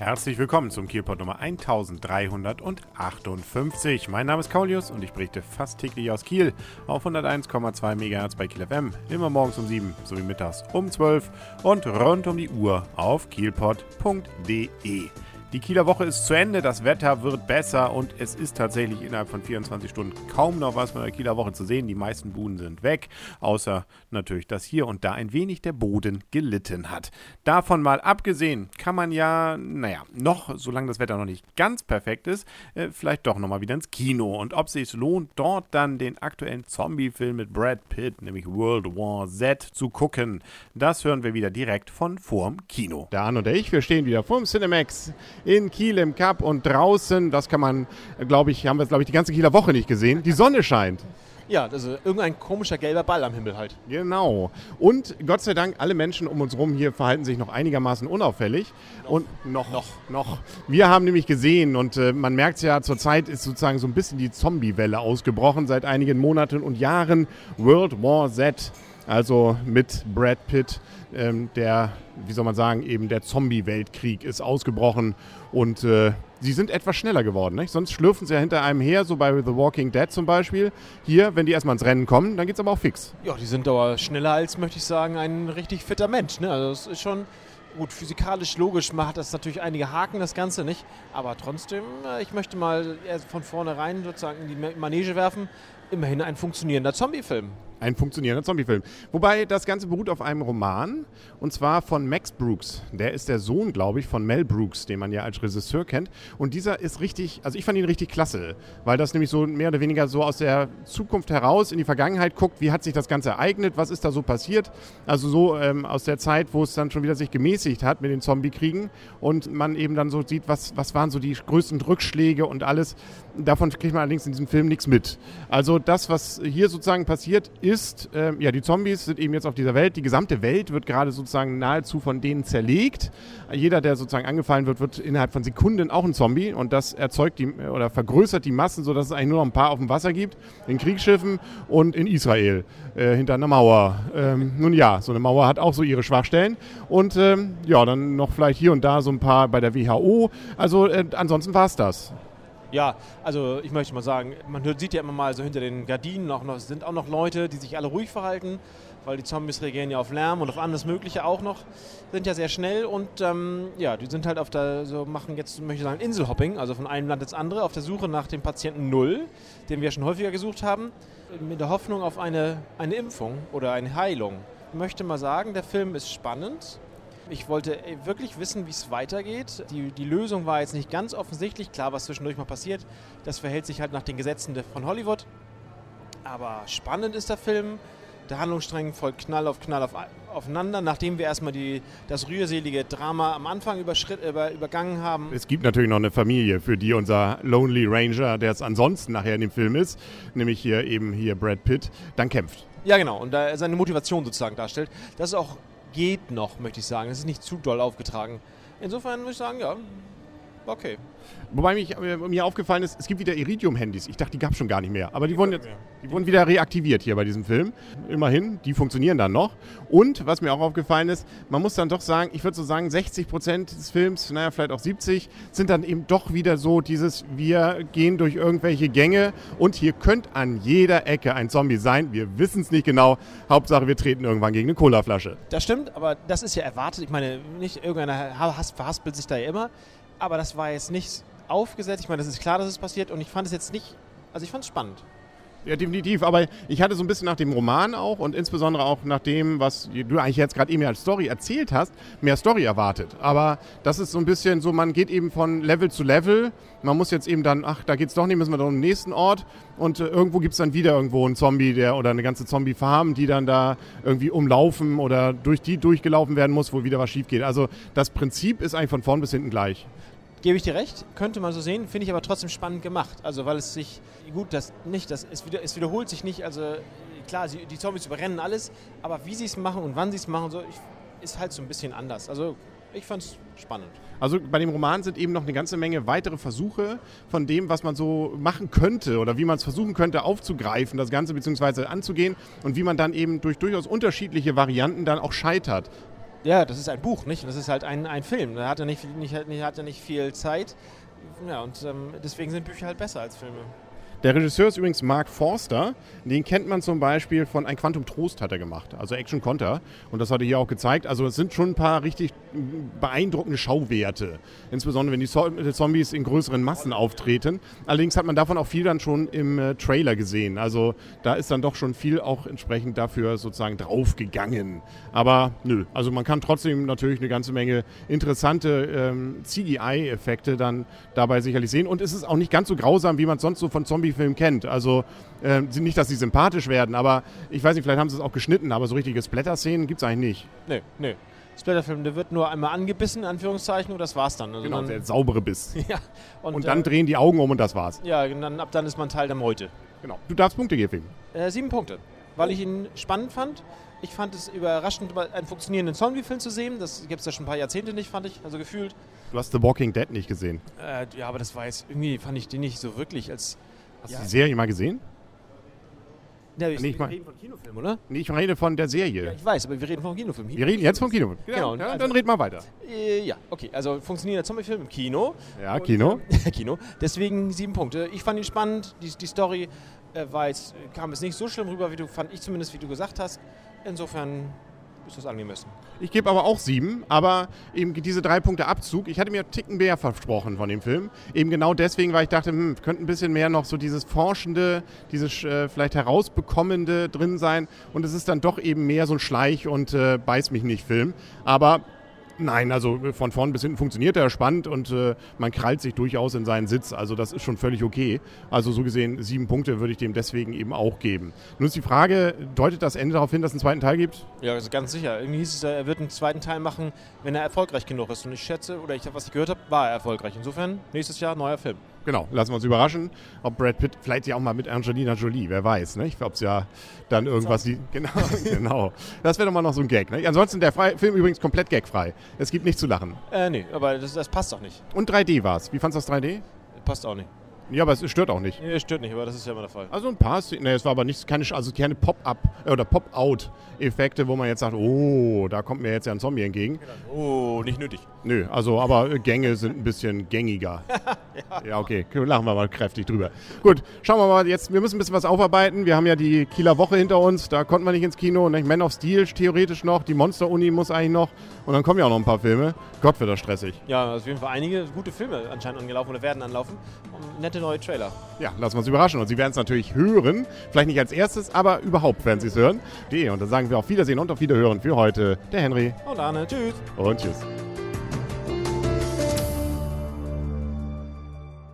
Herzlich willkommen zum Kielpot Nummer 1358. Mein Name ist Kaulius und ich berichte fast täglich aus Kiel auf 101,2 MHz bei Kiel FM, immer morgens um 7 sowie mittags um 12 und rund um die Uhr auf kielpot.de. Die Kieler Woche ist zu Ende, das Wetter wird besser und es ist tatsächlich innerhalb von 24 Stunden kaum noch was von der Kieler Woche zu sehen. Die meisten Buden sind weg, außer natürlich, dass hier und da ein wenig der Boden gelitten hat. Davon mal abgesehen, kann man ja, naja, noch, solange das Wetter noch nicht ganz perfekt ist, äh, vielleicht doch nochmal wieder ins Kino. Und ob es sich lohnt, dort dann den aktuellen Zombie-Film mit Brad Pitt, nämlich World War Z, zu gucken, das hören wir wieder direkt von vorm Kino. Dan und ich, wir stehen wieder vorm Cinemax in Kiel im Cup und draußen, das kann man, glaube ich, haben wir, glaube ich, die ganze Kieler Woche nicht gesehen. Die Sonne scheint. Ja, also irgendein komischer gelber Ball am Himmel halt. Genau. Und Gott sei Dank, alle Menschen um uns herum hier verhalten sich noch einigermaßen unauffällig. Noch. Und noch, noch, noch. Wir haben nämlich gesehen und äh, man merkt es ja, zurzeit ist sozusagen so ein bisschen die Zombie-Welle ausgebrochen seit einigen Monaten und Jahren. World War Z, also mit Brad Pitt, ähm, der, wie soll man sagen, eben der Zombie-Weltkrieg ist ausgebrochen und äh, sie sind etwas schneller geworden. Nicht? Sonst schlürfen sie ja hinter einem her, so bei The Walking Dead zum Beispiel. Hier, wenn die erstmal ins Rennen kommen, dann geht es aber auch fix. Ja, die sind aber schneller als, möchte ich sagen, ein richtig fitter Mensch. Ne? Also das ist schon gut, physikalisch, logisch hat das natürlich einige Haken, das Ganze nicht. Aber trotzdem, äh, ich möchte mal von vornherein sozusagen die Manege werfen. Immerhin ein funktionierender Zombie-Film. Ein funktionierender Zombie-Film. Wobei das Ganze beruht auf einem Roman und zwar von Max Brooks. Der ist der Sohn, glaube ich, von Mel Brooks, den man ja als Regisseur kennt. Und dieser ist richtig, also ich fand ihn richtig klasse, weil das nämlich so mehr oder weniger so aus der Zukunft heraus in die Vergangenheit guckt, wie hat sich das Ganze ereignet, was ist da so passiert. Also so ähm, aus der Zeit, wo es dann schon wieder sich gemäßigt hat mit den Zombie-Kriegen und man eben dann so sieht, was, was waren so die größten Rückschläge und alles. Davon kriegt man allerdings in diesem Film nichts mit. Also das, was hier sozusagen passiert, ist ist, äh, ja, die Zombies sind eben jetzt auf dieser Welt. Die gesamte Welt wird gerade sozusagen nahezu von denen zerlegt. Jeder, der sozusagen angefallen wird, wird innerhalb von Sekunden auch ein Zombie und das erzeugt die oder vergrößert die Massen, sodass es eigentlich nur noch ein paar auf dem Wasser gibt, in Kriegsschiffen und in Israel äh, hinter einer Mauer. Ähm, nun ja, so eine Mauer hat auch so ihre Schwachstellen und ähm, ja, dann noch vielleicht hier und da so ein paar bei der WHO. Also äh, ansonsten war es das. Ja, also ich möchte mal sagen, man sieht ja immer mal so hinter den Gardinen auch noch, sind auch noch Leute, die sich alle ruhig verhalten, weil die Zombies reagieren ja auf Lärm und auf alles Mögliche auch noch, sind ja sehr schnell und ähm, ja, die sind halt auf der, so machen jetzt, möchte ich sagen, Inselhopping, also von einem Land ins andere, auf der Suche nach dem Patienten Null, den wir schon häufiger gesucht haben, mit der Hoffnung auf eine, eine Impfung oder eine Heilung. Ich möchte mal sagen, der Film ist spannend, ich wollte wirklich wissen, wie es weitergeht. Die, die Lösung war jetzt nicht ganz offensichtlich. Klar, was zwischendurch mal passiert, das verhält sich halt nach den Gesetzen von Hollywood. Aber spannend ist der Film. Der Handlungsstrang folgt Knall auf Knall auf, aufeinander, nachdem wir erstmal die, das rührselige Drama am Anfang überschritt, über, übergangen haben. Es gibt natürlich noch eine Familie, für die unser Lonely Ranger, der es ansonsten nachher in dem Film ist, nämlich hier eben hier Brad Pitt, dann kämpft. Ja, genau, und da seine Motivation sozusagen darstellt. Das ist auch geht noch, möchte ich sagen. Es ist nicht zu doll aufgetragen. Insofern muss ich sagen, ja, okay. Wobei mich, äh, mir aufgefallen ist, es gibt wieder Iridium-Handys. Ich dachte, die gab es schon gar nicht mehr. Aber die, die wurden, jetzt, die wurden wieder reaktiviert hier bei diesem Film. Immerhin, die funktionieren dann noch. Und was mir auch aufgefallen ist, man muss dann doch sagen, ich würde so sagen, 60 Prozent des Films, naja, vielleicht auch 70, sind dann eben doch wieder so dieses, wir gehen durch irgendwelche Gänge und hier könnte an jeder Ecke ein Zombie sein. Wir wissen es nicht genau. Hauptsache, wir treten irgendwann gegen eine Colaflasche. Das stimmt, aber das ist ja erwartet. Ich meine, nicht irgendeiner verhaspelt sich da ja immer. Aber das war jetzt nicht aufgesetzt. Ich meine, das ist klar, dass es passiert und ich fand es jetzt nicht, also ich fand es spannend. Ja, definitiv. Aber ich hatte so ein bisschen nach dem Roman auch und insbesondere auch nach dem, was du eigentlich jetzt gerade eben als Story erzählt hast, mehr Story erwartet. Aber das ist so ein bisschen so, man geht eben von Level zu Level. Man muss jetzt eben dann, ach, da geht's doch nicht, müssen wir doch im nächsten Ort. Und äh, irgendwo gibt es dann wieder irgendwo einen Zombie, der oder eine ganze Zombie-Farm, die dann da irgendwie umlaufen oder durch die durchgelaufen werden muss, wo wieder was schief geht. Also das Prinzip ist eigentlich von vorn bis hinten gleich. Gebe ich dir recht, könnte man so sehen, finde ich aber trotzdem spannend gemacht. Also weil es sich, gut, das nicht, das, es, wieder, es wiederholt sich nicht, also klar, sie, die Zombies überrennen alles, aber wie sie es machen und wann sie es machen, so, ich, ist halt so ein bisschen anders. Also ich fand es spannend. Also bei dem Roman sind eben noch eine ganze Menge weitere Versuche von dem, was man so machen könnte oder wie man es versuchen könnte aufzugreifen, das Ganze beziehungsweise anzugehen und wie man dann eben durch durchaus unterschiedliche Varianten dann auch scheitert. Ja, das ist ein Buch, nicht? Das ist halt ein, ein Film. Da hat er nicht, nicht, hat er nicht viel Zeit. Ja, und ähm, deswegen sind Bücher halt besser als Filme. Der Regisseur ist übrigens Mark Forster. Den kennt man zum Beispiel von Ein Quantum Trost hat er gemacht, also Action Konter. Und das hat er hier auch gezeigt. Also es sind schon ein paar richtig beeindruckende Schauwerte. Insbesondere wenn die Zombies in größeren Massen auftreten. Allerdings hat man davon auch viel dann schon im äh, Trailer gesehen. Also da ist dann doch schon viel auch entsprechend dafür sozusagen draufgegangen. Aber nö, also man kann trotzdem natürlich eine ganze Menge interessante ähm, CGI-Effekte dann dabei sicherlich sehen. Und es ist auch nicht ganz so grausam, wie man es sonst so von Zombies Zombie-Film kennt. Also äh, nicht, dass sie sympathisch werden, aber ich weiß nicht, vielleicht haben sie es auch geschnitten, aber so richtige Splatter-Szenen gibt es eigentlich nicht. Nee, nee. Splatterfilm, der wird nur einmal angebissen, in Anführungszeichen, und das war's dann. Also genau, dann, der saubere Biss. ja. Und, und dann äh, drehen die Augen um und das war's. Ja, dann, ab dann ist man Teil der Meute. Genau. Du darfst Punkte geben. Äh, sieben Punkte. Weil ich ihn spannend fand. Ich fand es überraschend, einen funktionierenden Zombie-Film zu sehen. Das gibt es ja schon ein paar Jahrzehnte nicht, fand ich. Also gefühlt. Du hast The Walking Dead nicht gesehen. Äh, ja, aber das war jetzt irgendwie, fand ich den nicht so wirklich als Hast ja. du die Serie mal gesehen? Ja, ich, nee, wir reden von Kinofilm, oder? Nee, ich rede von der Serie. Ja, ich weiß, aber wir reden vom Kinofilm. Wir reden jetzt vom Kinofilm. Genau. Ja, also, dann red mal weiter. Äh, ja, okay. Also funktioniert der Zombiefilm im Kino. Ja, Und, Kino. Äh, Kino. Deswegen sieben Punkte. Ich fand ihn spannend. Die, die Story äh, war jetzt, kam es nicht so schlimm rüber, wie du, fand ich zumindest, wie du gesagt hast. Insofern ist das angemessen. Ich gebe aber auch sieben, aber eben diese drei Punkte Abzug. Ich hatte mir Ticken mehr versprochen von dem Film. Eben genau deswegen, weil ich dachte, hm, könnte ein bisschen mehr noch so dieses Forschende, dieses äh, vielleicht Herausbekommende drin sein. Und es ist dann doch eben mehr so ein Schleich- und äh, Beiß mich nicht Film. Aber Nein, also äh, von vorn bis hinten funktioniert er spannend und äh, man krallt sich durchaus in seinen Sitz. Also das ist schon völlig okay. Also so gesehen, sieben Punkte würde ich dem deswegen eben auch geben. Nun ist die Frage, deutet das Ende darauf hin, dass es einen zweiten Teil gibt? Ja, also ganz sicher. Irgendwie hieß es, er wird einen zweiten Teil machen, wenn er erfolgreich genug ist. Und ich schätze, oder ich, was ich gehört habe, war er erfolgreich. Insofern, nächstes Jahr neuer Film. Genau, lassen wir uns überraschen, ob Brad Pitt vielleicht ja auch mal mit Angelina Jolie, wer weiß, ne? Ob es ja dann irgendwas, die, genau, genau. Das wäre doch mal noch so ein Gag, ne? Ansonsten der Film übrigens komplett gagfrei. Es gibt nichts zu lachen. Äh, nee, aber das, das passt doch nicht. Und 3D war es. Wie fandest du das 3D? Passt auch nicht. Ja, aber es stört auch nicht. Nee, es stört nicht, aber das ist ja immer der Fall. Also ein paar Szenen, nee, es war aber nicht, keine, also keine Pop-up äh, oder Pop-out-Effekte, wo man jetzt sagt, oh, da kommt mir jetzt ja ein Zombie entgegen. Oh, nicht nötig. Nö, also aber Gänge sind ein bisschen gängiger. ja. ja, okay, lachen wir mal kräftig drüber. Gut, schauen wir mal jetzt, wir müssen ein bisschen was aufarbeiten. Wir haben ja die Kieler Woche hinter uns, da konnten wir nicht ins Kino. Ne? Man of Steel theoretisch noch, die Monster-Uni muss eigentlich noch und dann kommen ja auch noch ein paar Filme. Gott, wird das stressig. Ja, auf jeden Fall einige gute Filme anscheinend angelaufen oder werden anlaufen. Und nette neue Trailer. Ja, lassen wir uns überraschen. Und Sie werden es natürlich hören. Vielleicht nicht als erstes, aber überhaupt werden Sie es hören. Und dann sagen wir auf Wiedersehen und auf Wiederhören für heute. Der Henry. Und Arne. Tschüss. Und tschüss.